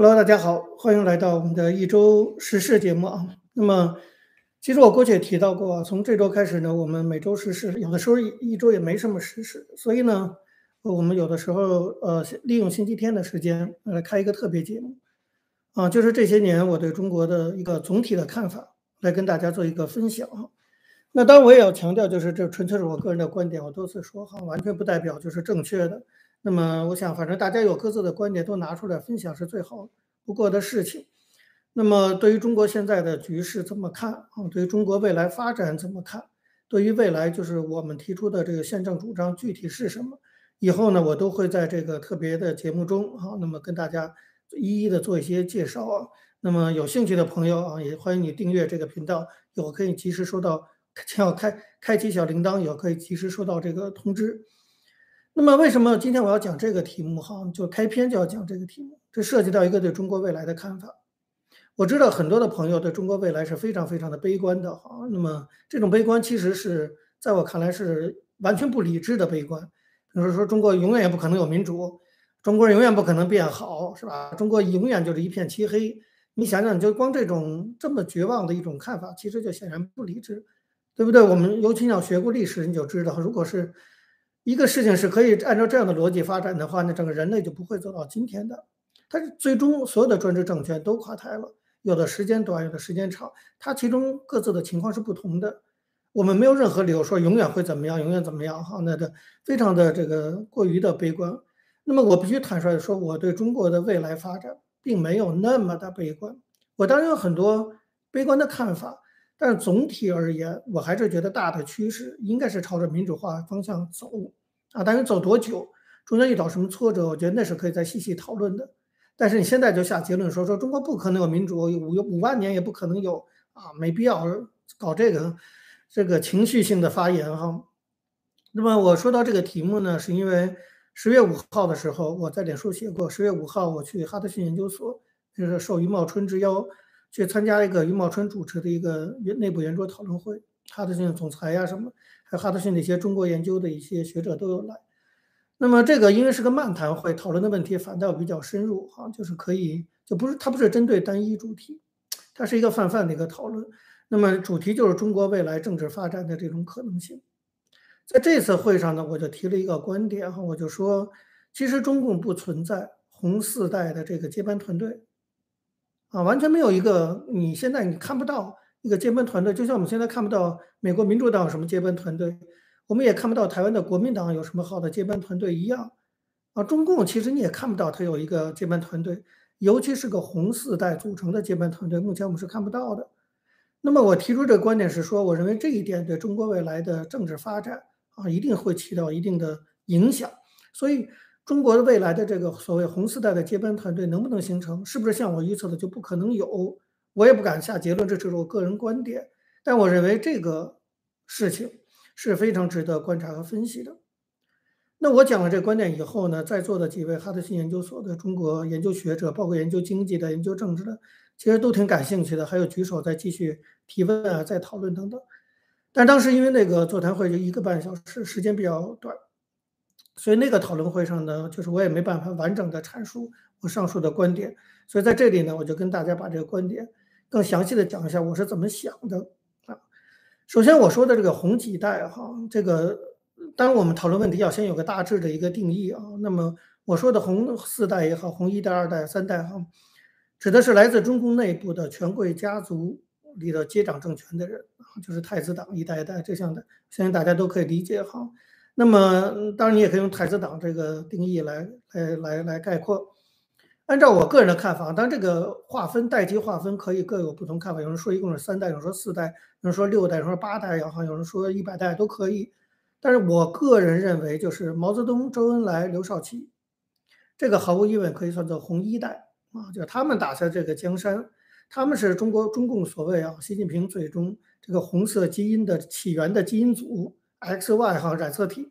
Hello，大家好，欢迎来到我们的一周时事节目啊。那么，其实我过去也提到过，从这周开始呢，我们每周时事有的时候一一周也没什么时事，所以呢，我们有的时候呃利用星期天的时间来开一个特别节目啊，就是这些年我对中国的一个总体的看法，来跟大家做一个分享。那当然我也要强调，就是这纯粹是我个人的观点，我多次说哈，完全不代表就是正确的。那么我想，反正大家有各自的观点，都拿出来分享是最好不过的事情。那么对于中国现在的局势怎么看啊？对于中国未来发展怎么看？对于未来就是我们提出的这个宪政主张具体是什么？以后呢，我都会在这个特别的节目中啊，那么跟大家一一的做一些介绍啊。那么有兴趣的朋友啊，也欢迎你订阅这个频道，有可以及时收到，要开开启小铃铛，有可以及时收到这个通知。那么为什么今天我要讲这个题目？哈，就开篇就要讲这个题目，这涉及到一个对中国未来的看法。我知道很多的朋友对中国未来是非常非常的悲观的，哈。那么这种悲观其实是在我看来是完全不理智的悲观。比如说中国永远也不可能有民主，中国人永远不可能变好，是吧？中国永远就是一片漆黑。你想想，就光这种这么绝望的一种看法，其实就显然不理智，对不对？我们尤其要学过历史，你就知道，如果是。一个事情是可以按照这样的逻辑发展的话，那整个人类就不会走到今天的。它最终所有的专制政权都垮台了，有的时间短，有的时间长，它其中各自的情况是不同的。我们没有任何理由说永远会怎么样，永远怎么样哈，那的非常的这个过于的悲观。那么我必须坦率的说，我对中国的未来发展并没有那么的悲观。我当然有很多悲观的看法。但是总体而言，我还是觉得大的趋势应该是朝着民主化方向走啊。但是走多久，中间遇到什么挫折，我觉得那是可以再细细讨论的。但是你现在就下结论说说中国不可能有民主，五五万年也不可能有啊，没必要搞这个这个情绪性的发言哈。那么我说到这个题目呢，是因为十月五号的时候，我在脸书写过，十月五号我去哈德逊研究所，就是受余茂春之邀。去参加一个余茂春主持的一个内部圆桌讨论会，哈德逊总裁呀什么，还有哈德逊的一些中国研究的一些学者都有来。那么这个因为是个漫谈会，讨论的问题反倒比较深入哈，就是可以就不是它不是针对单一主题，它是一个泛泛的一个讨论。那么主题就是中国未来政治发展的这种可能性。在这次会上呢，我就提了一个观点哈，我就说，其实中共不存在红四代的这个接班团队。啊，完全没有一个，你现在你看不到一个接班团队，就像我们现在看不到美国民主党有什么接班团队，我们也看不到台湾的国民党有什么好的接班团队一样。啊，中共其实你也看不到他有一个接班团队，尤其是个红四代组成的接班团队，目前我们是看不到的。那么我提出这个观点是说，我认为这一点对中国未来的政治发展啊，一定会起到一定的影响，所以。中国的未来的这个所谓红四代的接班团队能不能形成？是不是像我预测的就不可能有？我也不敢下结论，这只是我个人观点。但我认为这个事情是非常值得观察和分析的。那我讲了这个观点以后呢，在座的几位哈德逊研究所的中国研究学者，包括研究经济的、研究政治的，其实都挺感兴趣的，还有举手在继续提问啊，在讨论等等。但当时因为那个座谈会就一个半小时，时间比较短。所以那个讨论会上呢，就是我也没办法完整的阐述我上述的观点，所以在这里呢，我就跟大家把这个观点更详细的讲一下我是怎么想的啊。首先我说的这个红几代哈，这个当然我们讨论问题要先有个大致的一个定义啊。那么我说的红四代也好，红一代、二代、三代哈，指的是来自中共内部的权贵家族里的接掌政权的人啊，就是太子党一代一代这样的，相信大家都可以理解哈。那么，当然你也可以用太子党这个定义来来来来概括。按照我个人的看法，当然这个划分代际划分可以各有不同看法。有人说一共是三代，有人说四代，有人说六代，说八代，也好，有人说一百代都可以。但是我个人认为，就是毛泽东、周恩来、刘少奇，这个毫无疑问可以算作红一代啊，就他们打下这个江山，他们是中国中共所谓啊，习近平最终这个红色基因的起源的基因组。X、Y 哈染色体，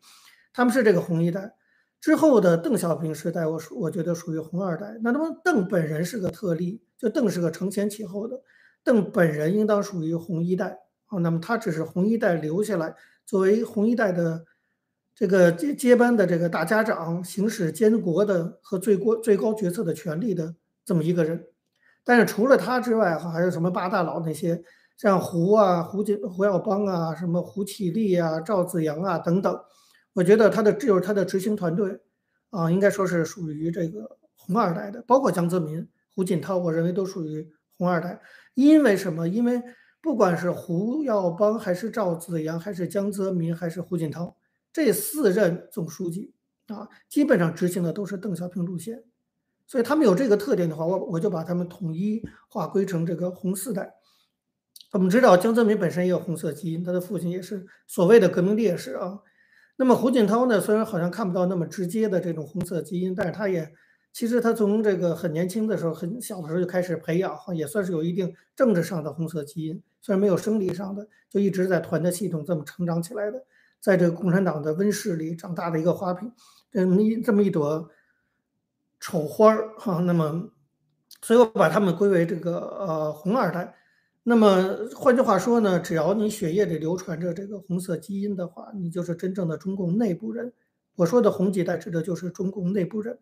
他们是这个红一代之后的邓小平时代，我属我觉得属于红二代。那那么邓本人是个特例，就邓是个承前启后的，邓本人应当属于红一代啊。那么他只是红一代留下来作为红一代的这个接接班的这个大家长，行使监国的和最高最高决策的权利的这么一个人。但是除了他之外，哈，还有什么八大佬那些，像胡啊、胡锦、胡耀邦啊、什么胡启立啊、赵紫阳啊等等，我觉得他的就是他的执行团队啊，应该说是属于这个红二代的，包括江泽民、胡锦涛，我认为都属于红二代。因为什么？因为不管是胡耀邦，还是赵紫阳，还是江泽民，还是胡锦涛，这四任总书记啊，基本上执行的都是邓小平路线，所以他们有这个特点的话，我我就把他们统一划归成这个红四代。我们知道江泽民本身也有红色基因，他的父亲也是所谓的革命烈士啊。那么胡锦涛呢，虽然好像看不到那么直接的这种红色基因，但是他也。其实他从这个很年轻的时候，很小的时候就开始培养，也算是有一定政治上的红色基因。虽然没有生理上的，就一直在团的系统这么成长起来的，在这个共产党的温室里长大的一个花瓶，这么一这么一朵丑花儿，哈。那么，所以我把他们归为这个呃红二代。那么换句话说呢，只要你血液里流传着这个红色基因的话，你就是真正的中共内部人。我说的红几代指的就是中共内部人。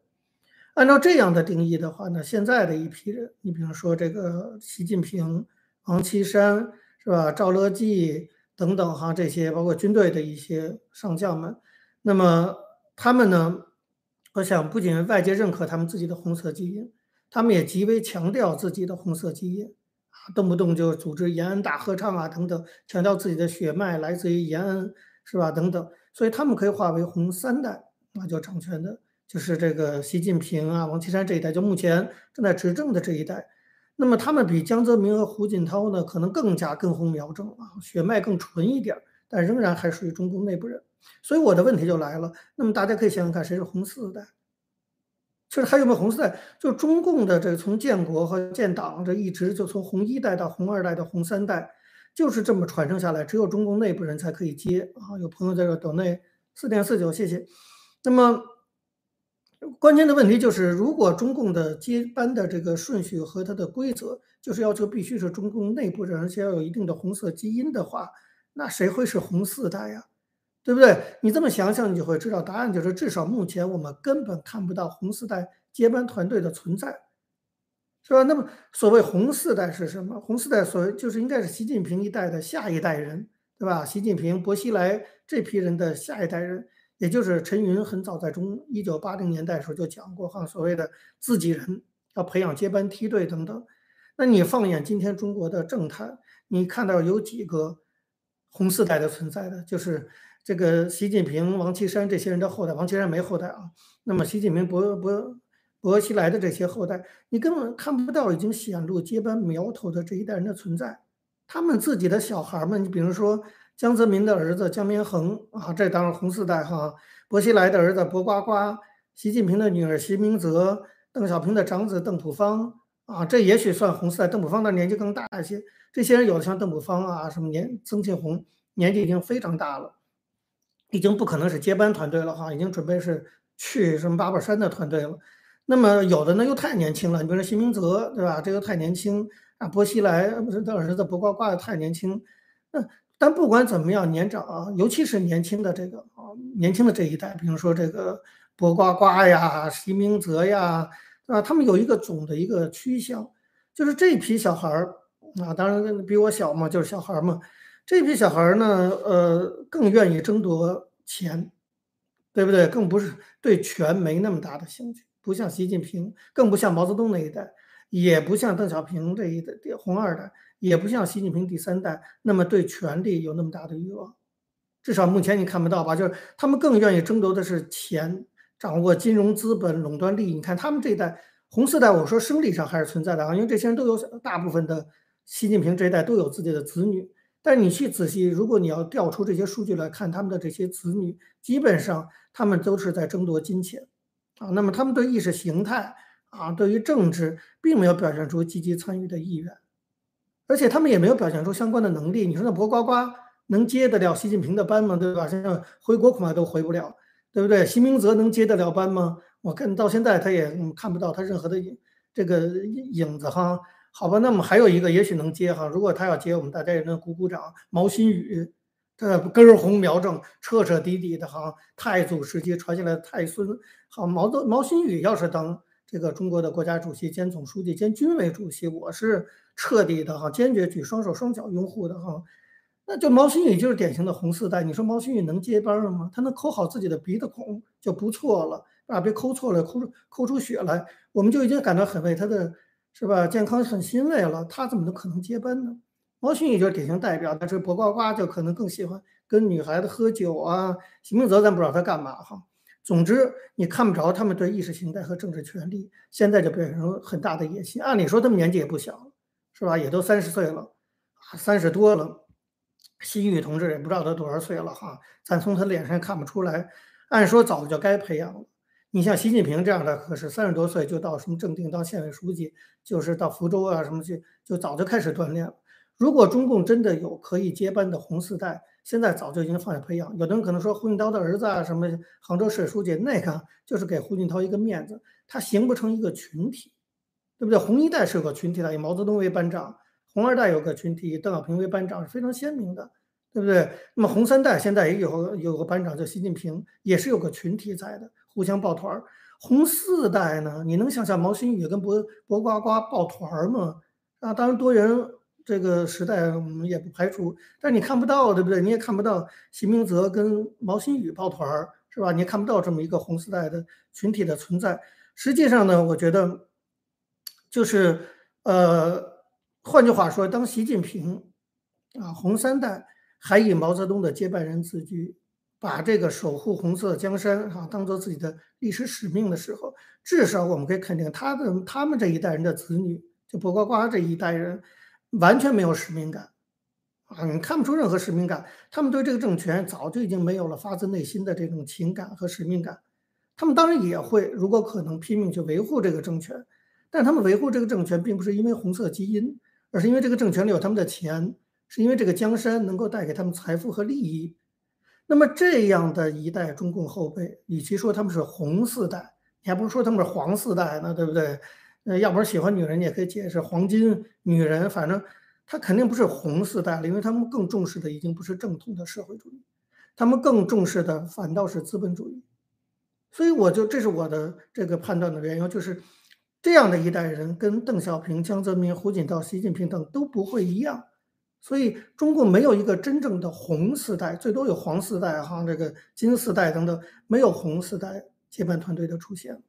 按照这样的定义的话呢，现在的一批人，你比方说这个习近平、王岐山是吧，赵乐际等等哈，这些包括军队的一些上将们，那么他们呢，我想不仅外界认可他们自己的红色基因，他们也极为强调自己的红色基因，动不动就组织延安大合唱啊等等，强调自己的血脉来自于延安是吧等等，所以他们可以划为红三代，那就掌权的。就是这个习近平啊、王岐山这一代，就目前正在执政的这一代，那么他们比江泽民和胡锦涛呢，可能更加根红苗正啊，血脉更纯一点，但仍然还属于中共内部人。所以我的问题就来了，那么大家可以想想看，谁是红四代？就是还有没有红四代？就中共的这个从建国和建党这一直就从红一代到红二代到红三代，就是这么传承下来，只有中共内部人才可以接啊。有朋友在这等内四点四九，谢谢。那么。关键的问题就是，如果中共的接班的这个顺序和它的规则，就是要求必须是中共内部人，而且要有一定的红色基因的话，那谁会是红四代呀？对不对？你这么想想，你就会知道答案就是，至少目前我们根本看不到红四代接班团队的存在，是吧？那么所谓红四代是什么？红四代所谓就是应该是习近平一代的下一代人，对吧？习近平、薄熙来这批人的下一代人。也就是陈云很早在中一九八零年代时候就讲过哈，所谓的自己人要培养接班梯队等等。那你放眼今天中国的政坛，你看到有几个红四代的存在的？就是这个习近平、王岐山这些人的后代，王岐山没后代啊。那么习近平、薄薄薄熙来的这些后代，你根本看不到已经显露接班苗头的这一代人的存在。他们自己的小孩们，你比如说。江泽民的儿子江绵恒啊，这当然红四代哈。薄熙来的儿子薄瓜瓜，习近平的女儿习明泽，邓小平的长子邓普方啊，这也许算红四代。邓普方的年纪更大一些。这些人有的像邓普方啊，什么年曾庆红，年纪已经非常大了，已经不可能是接班团队了哈，已经准备是去什么八宝山的团队了。那么有的呢又太年轻了，你比如说习明泽对吧？这个太年轻啊。薄熙来不是他儿子薄瓜瓜的太年轻，那。但不管怎么样，年长啊，尤其是年轻的这个啊，年轻的这一代，比如说这个薄瓜瓜呀、习明泽呀，啊，他们有一个总的一个趋向，就是这批小孩儿啊，当然比我小嘛，就是小孩儿嘛。这批小孩呢，呃，更愿意争夺钱，对不对？更不是对权没那么大的兴趣，不像习近平，更不像毛泽东那一代，也不像邓小平这一代红二代。也不像习近平第三代那么对权力有那么大的欲望，至少目前你看不到吧？就是他们更愿意争夺的是钱，掌握金融资本，垄断利益。你看他们这一代红四代，我说生理上还是存在的啊，因为这些人都有大部分的习近平这一代都有自己的子女。但你去仔细，如果你要调出这些数据来看，他们的这些子女基本上他们都是在争夺金钱啊。那么他们对意识形态啊，对于政治并没有表现出积极参与的意愿。而且他们也没有表现出相关的能力。你说那薄瓜瓜能接得了习近平的班吗？对吧？现在回国恐怕都回不了，对不对？习明泽能接得了班吗？我看到现在他也看不到他任何的影这个影子哈。好吧，那么还有一个也许能接哈。如果他要接，我们大家也能鼓鼓掌。毛新宇，这根红苗正，彻彻底底的哈，太祖时期传下来的太孙。好，毛泽毛新宇要是当这个中国的国家主席兼总书记兼军委主席，我是彻底的哈，坚决举双手双脚拥护的哈。那就毛新宇就是典型的红四代，你说毛新宇能接班吗？他能抠好自己的鼻子孔就不错了，啊，别抠错了，抠出抠出血来，我们就已经感到很为他的是吧健康很欣慰了。他怎么能可能接班呢？毛新宇就是典型代表，但是薄瓜瓜就可能更喜欢跟女孩子喝酒啊。习明泽咱不知道他干嘛哈。总之你看不着他们对意识形态和政治权利现在就变成很大的野心。按理说他们年纪也不小了，是吧？也都三十岁了，三十多了。习宇同志也不知道他多少岁了哈，咱从他脸上看不出来。按说早就该培养了。你像习近平这样的，可是三十多岁就到什么正定当县委书记，就是到福州啊什么去，就早就开始锻炼了。如果中共真的有可以接班的红四代，现在早就已经放下培养。有的人可能说胡锦涛的儿子啊，什么杭州市委书记，那个就是给胡锦涛一个面子，他形不成一个群体，对不对？红一代是有个群体的，以毛泽东为班长；红二代有个群体，邓小平为班长，是非常鲜明的，对不对？那么红三代现在也有有个班长叫习近平，也是有个群体在的，互相抱团儿。红四代呢，你能想象毛新宇跟博博瓜瓜抱团儿吗？啊，当然多人。这个时代我们也不排除，但你看不到，对不对？你也看不到习明泽跟毛新宇抱团儿，是吧？你也看不到这么一个红四代的群体的存在。实际上呢，我觉得就是呃，换句话说，当习近平啊红三代还以毛泽东的接班人自居，把这个守护红色江山啊当做自己的历史使命的时候，至少我们可以肯定，他的他们这一代人的子女，就薄瓜瓜这一代人。完全没有使命感啊！你看不出任何使命感。他们对这个政权早就已经没有了发自内心的这种情感和使命感。他们当然也会，如果可能，拼命去维护这个政权。但他们维护这个政权，并不是因为红色基因，而是因为这个政权里有他们的钱，是因为这个江山能够带给他们财富和利益。那么这样的一代中共后辈，与其说他们是红四代，你还不如说他们是黄四代呢，对不对？呃，要不然喜欢女人，你也可以解释黄金女人，反正他肯定不是红四代了，因为他们更重视的已经不是正统的社会主义，他们更重视的反倒是资本主义。所以我就这是我的这个判断的原因，就是这样的一代人跟邓小平、江泽民、胡锦涛、习近平等都不会一样。所以中共没有一个真正的红四代，最多有黄四代哈，这个金四代等等，没有红四代接班团队的出现。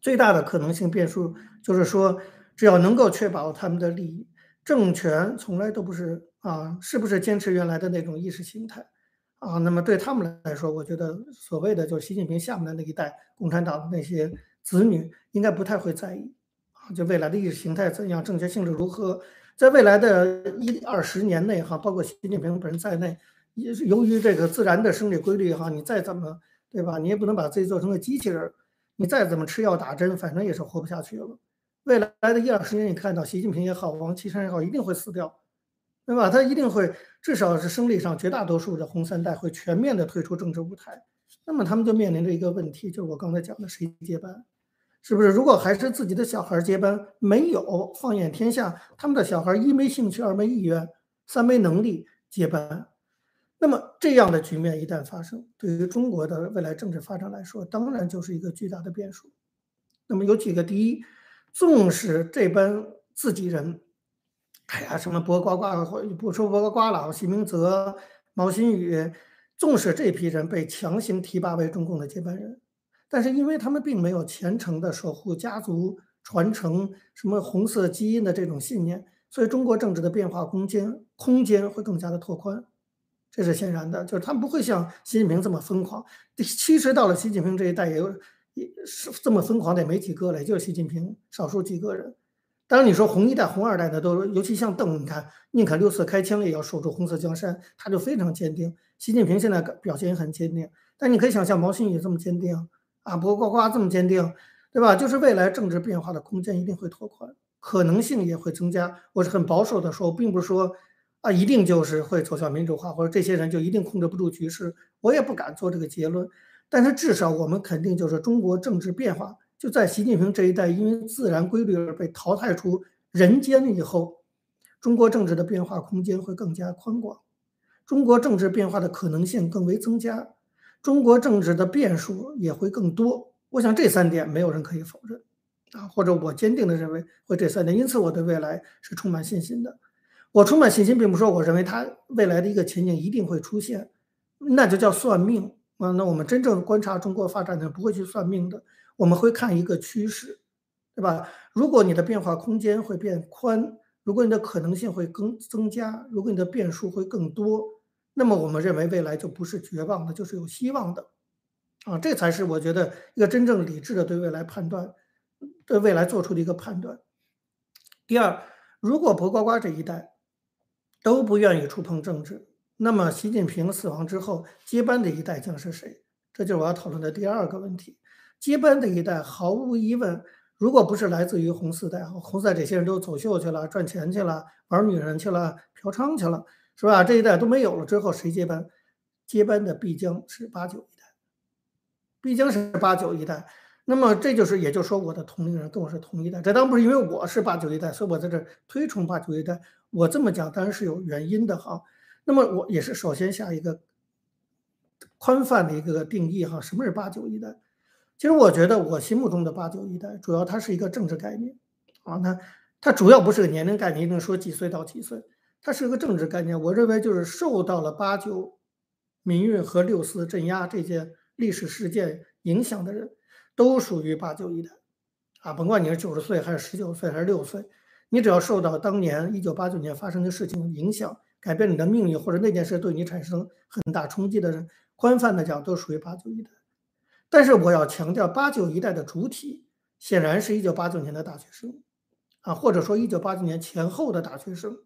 最大的可能性变数就是说，只要能够确保他们的利益，政权从来都不是啊，是不是坚持原来的那种意识形态啊？那么对他们来说，我觉得所谓的就是习近平下面的那一代共产党的那些子女，应该不太会在意啊，就未来的意识形态怎样，政权性质如何，在未来的一二十年内哈，包括习近平本人在内，也是由于这个自然的生理规律哈，你再怎么对吧，你也不能把自己做成个机器人。你再怎么吃药打针，反正也是活不下去了。未来的一二十年，你看到习近平也好，王岐山也好，一定会死掉，对吧？他一定会，至少是生理上绝大多数的红三代会全面的退出政治舞台。那么他们就面临着一个问题，就是我刚才讲的谁接班，是不是？如果还是自己的小孩接班，没有放眼天下，他们的小孩一没兴趣，二没意愿，三没能力接班。那么这样的局面一旦发生，对于中国的未来政治发展来说，当然就是一个巨大的变数。那么有几个：第一，纵使这帮自己人，哎呀，什么薄瓜瓜或不说薄瓜瓜了，习明泽、毛新宇，纵使这批人被强行提拔为中共的接班人，但是因为他们并没有虔诚的守护家族传承什么红色基因的这种信念，所以中国政治的变化空间空间会更加的拓宽。这是显然的，就是他们不会像习近平这么疯狂。其实到了习近平这一代，也有也是这么疯狂的也没几个了，也就是习近平少数几个人。当然你说红一代、红二代的都，尤其像邓，你看宁肯六次开枪也要守住红色江山，他就非常坚定。习近平现在表现也很坚定，但你可以想象毛新宇这么坚定啊，不呱呱这么坚定，对吧？就是未来政治变化的空间一定会拓宽，可能性也会增加。我是很保守的说，并不是说。啊，一定就是会走向民主化，或者这些人就一定控制不住局势。我也不敢做这个结论，但是至少我们肯定就是中国政治变化就在习近平这一代因为自然规律而被淘汰出人间以后，中国政治的变化空间会更加宽广，中国政治变化的可能性更为增加，中国政治的变数也会更多。我想这三点没有人可以否认。啊，或者我坚定的认为会这三点，因此我对未来是充满信心的。我充满信心，并不是说我认为它未来的一个前景一定会出现，那就叫算命啊。那我们真正观察中国发展的不会去算命的，我们会看一个趋势，对吧？如果你的变化空间会变宽，如果你的可能性会更增加，如果你的变数会更多，那么我们认为未来就不是绝望的，就是有希望的啊。这才是我觉得一个真正理智的对未来判断，对未来做出的一个判断。第二，如果博呱呱这一代。都不愿意触碰政治，那么习近平死亡之后，接班的一代将是谁？这就是我要讨论的第二个问题。接班的一代，毫无疑问，如果不是来自于红四代，红四代这些人都走秀去了，赚钱去了，玩女人去了，嫖娼去了，是吧？这一代都没有了之后，谁接班？接班的必将是八九一代，必将是八九一代。那么这就是，也就是说，我的同龄人跟我是同一代。这当然不是因为我是八九一代，所以我在这推崇八九一代。我这么讲当然是有原因的哈。那么我也是首先下一个宽泛的一个定义哈。什么是八九一代？其实我觉得我心目中的八九一代，主要它是一个政治概念啊。那它主要不是个年龄概念，一定说几岁到几岁，它是个政治概念。我认为就是受到了八九民运和六四镇压这些历史事件影响的人。都属于八九一代，啊，甭管你是九十岁还是十九岁还是六岁，你只要受到当年一九八九年发生的事情影响，改变你的命运，或者那件事对你产生很大冲击的人，宽泛的讲都属于八九一代。但是我要强调，八九一代的主体显然是一九八九年的大学生，啊，或者说一九八九年前后的大学生。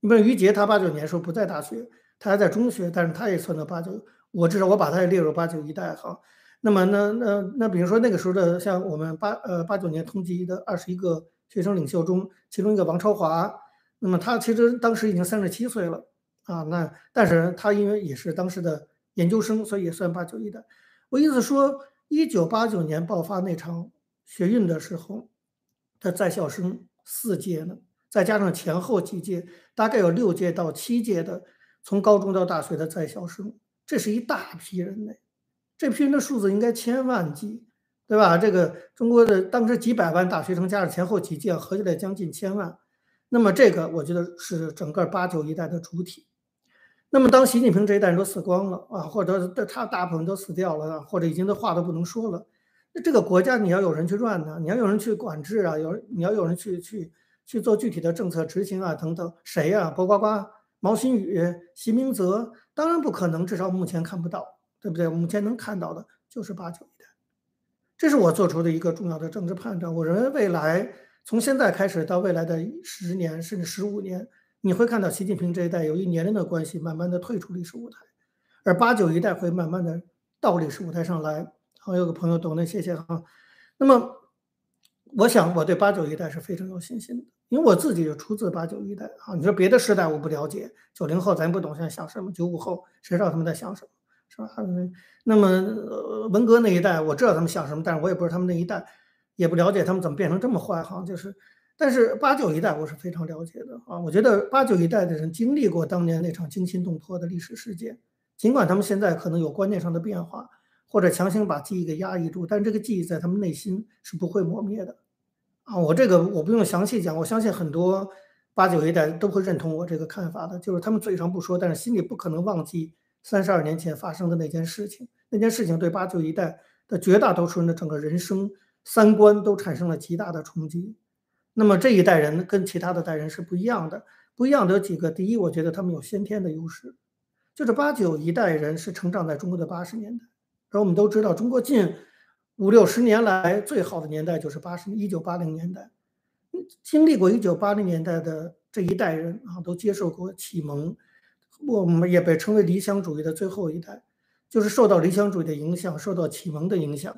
你比如于杰，他八九年时候不在大学，他还在中学，但是他也算到八九，我至少我把他也列入八九一代哈。那么，那那那，比如说那个时候的，像我们八呃八九年通缉的二十一个学生领袖中，其中一个王超华，那么他其实当时已经三十七岁了啊。那但是他因为也是当时的研究生，所以也算八九一代。我意思说，一九八九年爆发那场学运的时候，的在校生四届呢，再加上前后几届，大概有六届到七届的从高中到大学的在校生，这是一大批人呢。这批人的数字应该千万计，对吧？这个中国的当时几百万大学生加上前后几届，合起来将近千万。那么这个我觉得是整个八九一代的主体。那么当习近平这一代人都死光了啊，或者他大部分都死掉了，或者已经的话都不能说了，那这个国家你要有人去乱呢，你要有人去管制啊，有你要有人去去去做具体的政策执行啊等等，谁呀？薄瓜瓜、毛新宇、习明泽，当然不可能，至少目前看不到。对不对？目前能看到的就是八九一代，这是我做出的一个重要的政治判断。我认为未来从现在开始到未来的十年甚至十五年，你会看到习近平这一代由于年龄的关系，慢慢的退出历史舞台，而八九一代会慢慢的到历史舞台上来。好，有个朋友懂的，谢谢哈。那么，我想我对八九一代是非常有信心的，因为我自己就出自八九一代啊。你说别的时代我不了解，九零后咱不懂现在想什么，九五后谁知道他们在想什么？是吧？那么文革那一代，我知道他们想什么，但是我也不是他们那一代，也不了解他们怎么变成这么坏哈。就是，但是八九一代我是非常了解的啊。我觉得八九一代的人经历过当年那场惊心动魄的历史事件，尽管他们现在可能有观念上的变化，或者强行把记忆给压抑住，但这个记忆在他们内心是不会磨灭的啊。我这个我不用详细讲，我相信很多八九一代都会认同我这个看法的，就是他们嘴上不说，但是心里不可能忘记。三十二年前发生的那件事情，那件事情对八九一代的绝大多数人的整个人生三观都产生了极大的冲击。那么这一代人跟其他的代人是不一样的，不一样的有几个。第一，我觉得他们有先天的优势，就是八九一代人是成长在中国的八十年代，而我们都知道，中国近五六十年来最好的年代就是八十一九八零年代，经历过一九八零年代的这一代人啊，都接受过启蒙。我们也被称为理想主义的最后一代，就是受到理想主义的影响，受到启蒙的影响，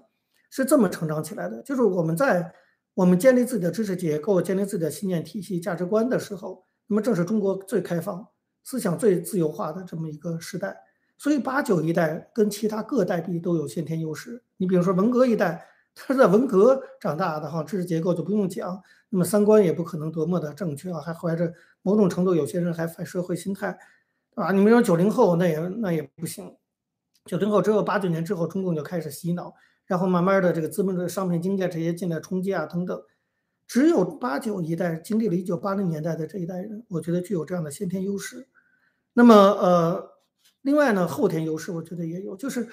是这么成长起来的。就是我们在我们建立自己的知识结构、建立自己的信念体系、价值观的时候，那么正是中国最开放、思想最自由化的这么一个时代。所以八九一代跟其他各代比都有先天优势。你比如说文革一代，他是在文革长大的哈，知识结构就不用讲，那么三观也不可能多么的正确啊，还怀着某种程度，有些人还反社会心态。啊，你们说九零后那也那也不行，九零后只有八九年之后，中共就开始洗脑，然后慢慢的这个资本主义商品经济这些进来冲击啊等等。只有八九一代经历了一九八零年代的这一代人，我觉得具有这样的先天优势。那么呃，另外呢，后天优势我觉得也有，就是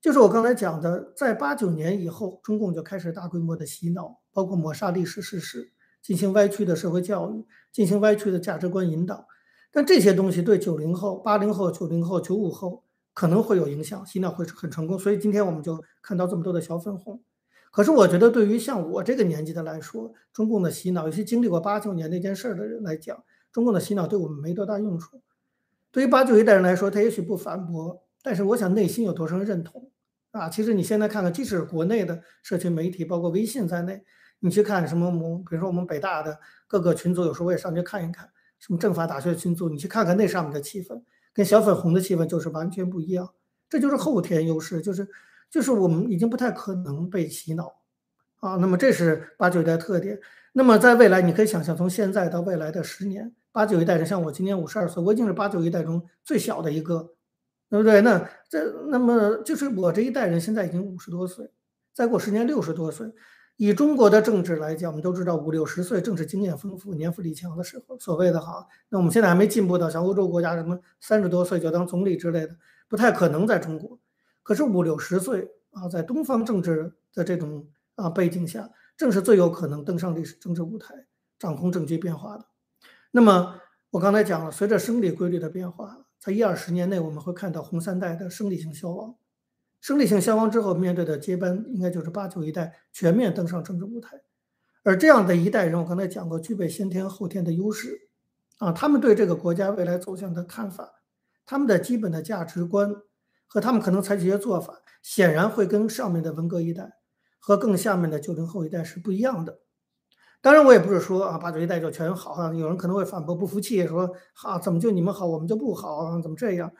就是我刚才讲的，在八九年以后，中共就开始大规模的洗脑，包括抹杀历史事实，进行歪曲的社会教育，进行歪曲的价值观引导。但这些东西对九零后、八零后、九零后、九五后可能会有影响，洗脑会很成功。所以今天我们就看到这么多的小粉红。可是我觉得，对于像我这个年纪的来说，中共的洗脑，有些经历过八九年那件事的人来讲，中共的洗脑对我们没多大用处。对于八九一代人来说，他也许不反驳，但是我想内心有多少人认同啊？其实你现在看看，即使国内的社群媒体，包括微信在内，你去看什么，比如说我们北大的各个群组，有时候我也上去看一看。什么政法大学群组，你去看看那上面的气氛，跟小粉红的气氛就是完全不一样。这就是后天优势，就是就是我们已经不太可能被洗脑啊。那么这是八九一代特点。那么在未来，你可以想象，从现在到未来的十年，八九一代人像我今年五十二岁，我已经是八九一代中最小的一个，对不对？那这那么就是我这一代人现在已经五十多岁，再过十年六十多岁。以中国的政治来讲，我们都知道五六十岁正是经验丰富、年富力强的时候。所谓的哈，那我们现在还没进步到像欧洲国家什么三十多岁就当总理之类的，不太可能在中国。可是五六十岁啊，在东方政治的这种啊背景下，正是最有可能登上历史政治舞台、掌控政局变化的。那么我刚才讲了，随着生理规律的变化，在一二十年内，我们会看到红三代的生理性消亡。生理性消亡之后，面对的接班应该就是八九一代全面登上政治舞台，而这样的一代人，我刚才讲过，具备先天后天的优势，啊，他们对这个国家未来走向的看法，他们的基本的价值观和他们可能采取一些做法，显然会跟上面的文革一代和更下面的九零后一代是不一样的。当然，我也不是说啊八九一代就全好啊，有人可能会反驳不服气，说哈怎么就你们好，我们就不好啊？怎么这样？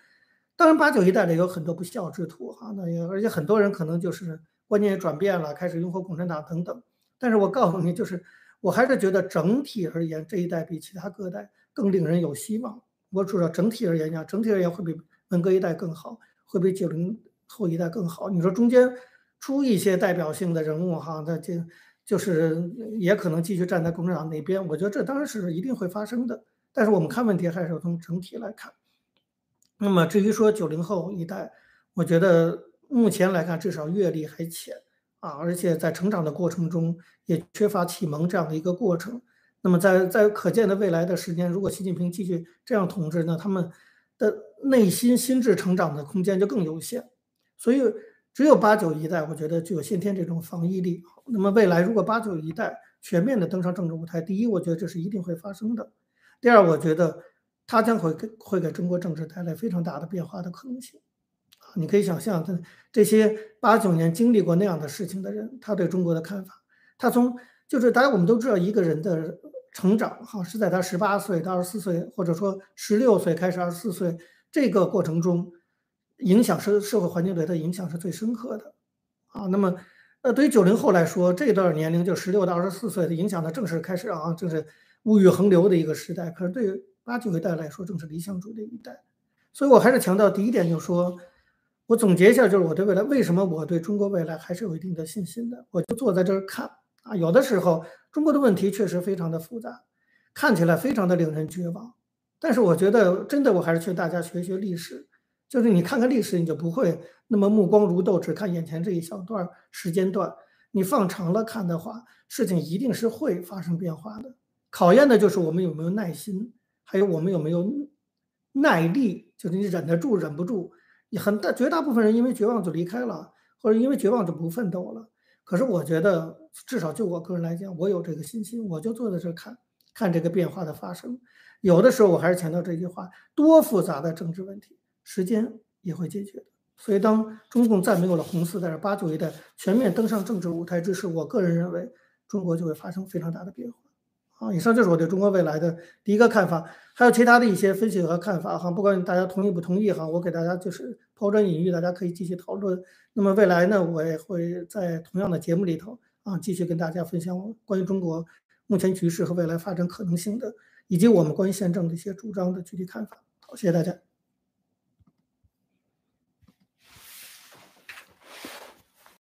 当然，八九一代的有很多不孝之徒哈，那也而且很多人可能就是观念转变了，开始拥护共产党等等。但是我告诉你，就是我还是觉得整体而言，这一代比其他各代更令人有希望。我主要整体而言讲，整体而言会比文革一代更好，会比九零后一代更好。你说中间出一些代表性的人物哈，那就就是也可能继续站在共产党那边。我觉得这当然是一定会发生的。但是我们看问题还是要从整体来看。那么至于说九零后一代，我觉得目前来看，至少阅历还浅啊，而且在成长的过程中也缺乏启蒙这样的一个过程。那么在在可见的未来的时间，如果习近平继续这样统治，那他们的内心心智成长的空间就更有限。所以只有八九一代，我觉得具有先天这种防御力。那么未来如果八九一代全面的登上政治舞台，第一，我觉得这是一定会发生的；第二，我觉得。他将会给会给中国政治带来非常大的变化的可能性，你可以想象，这这些八九年经历过那样的事情的人，他对中国的看法，他从就是大家我们都知道，一个人的成长，哈，是在他十八岁到二十四岁，或者说十六岁开始二十四岁这个过程中，影响社社会环境对他影响是最深刻的，啊，那么，呃，对于九零后来说，这段年龄就十六到二十四岁的影响呢，正是开始啊，正是物欲横流的一个时代，可是对于八九一代来说，正是理想主义的一代，所以我还是强调第一点，就是说，我总结一下，就是我对未来为什么我对中国未来还是有一定的信心的。我就坐在这儿看啊，有的时候中国的问题确实非常的复杂，看起来非常的令人绝望，但是我觉得真的，我还是劝大家学学历史，就是你看看历史，你就不会那么目光如豆，只看眼前这一小段时间段。你放长了看的话，事情一定是会发生变化的。考验的就是我们有没有耐心。还有我们有没有耐力？就是你忍得住，忍不住。你很大绝大部分人因为绝望就离开了，或者因为绝望就不奋斗了。可是我觉得，至少就我个人来讲，我有这个信心，我就坐在这看，看这个变化的发生。有的时候我还是强调这句话：多复杂的政治问题，时间也会解决的。所以，当中共再没有了红四代、八九一代全面登上政治舞台之时，我个人认为，中国就会发生非常大的变化。啊，以上就是我对中国未来的第一个看法，还有其他的一些分析和看法哈。不管大家同意不同意哈，我给大家就是抛砖引玉，大家可以继续讨论。那么未来呢，我也会在同样的节目里头啊，继续跟大家分享关于中国目前局势和未来发展可能性的，以及我们关于宪政的一些主张的具体看法。好，谢谢大家。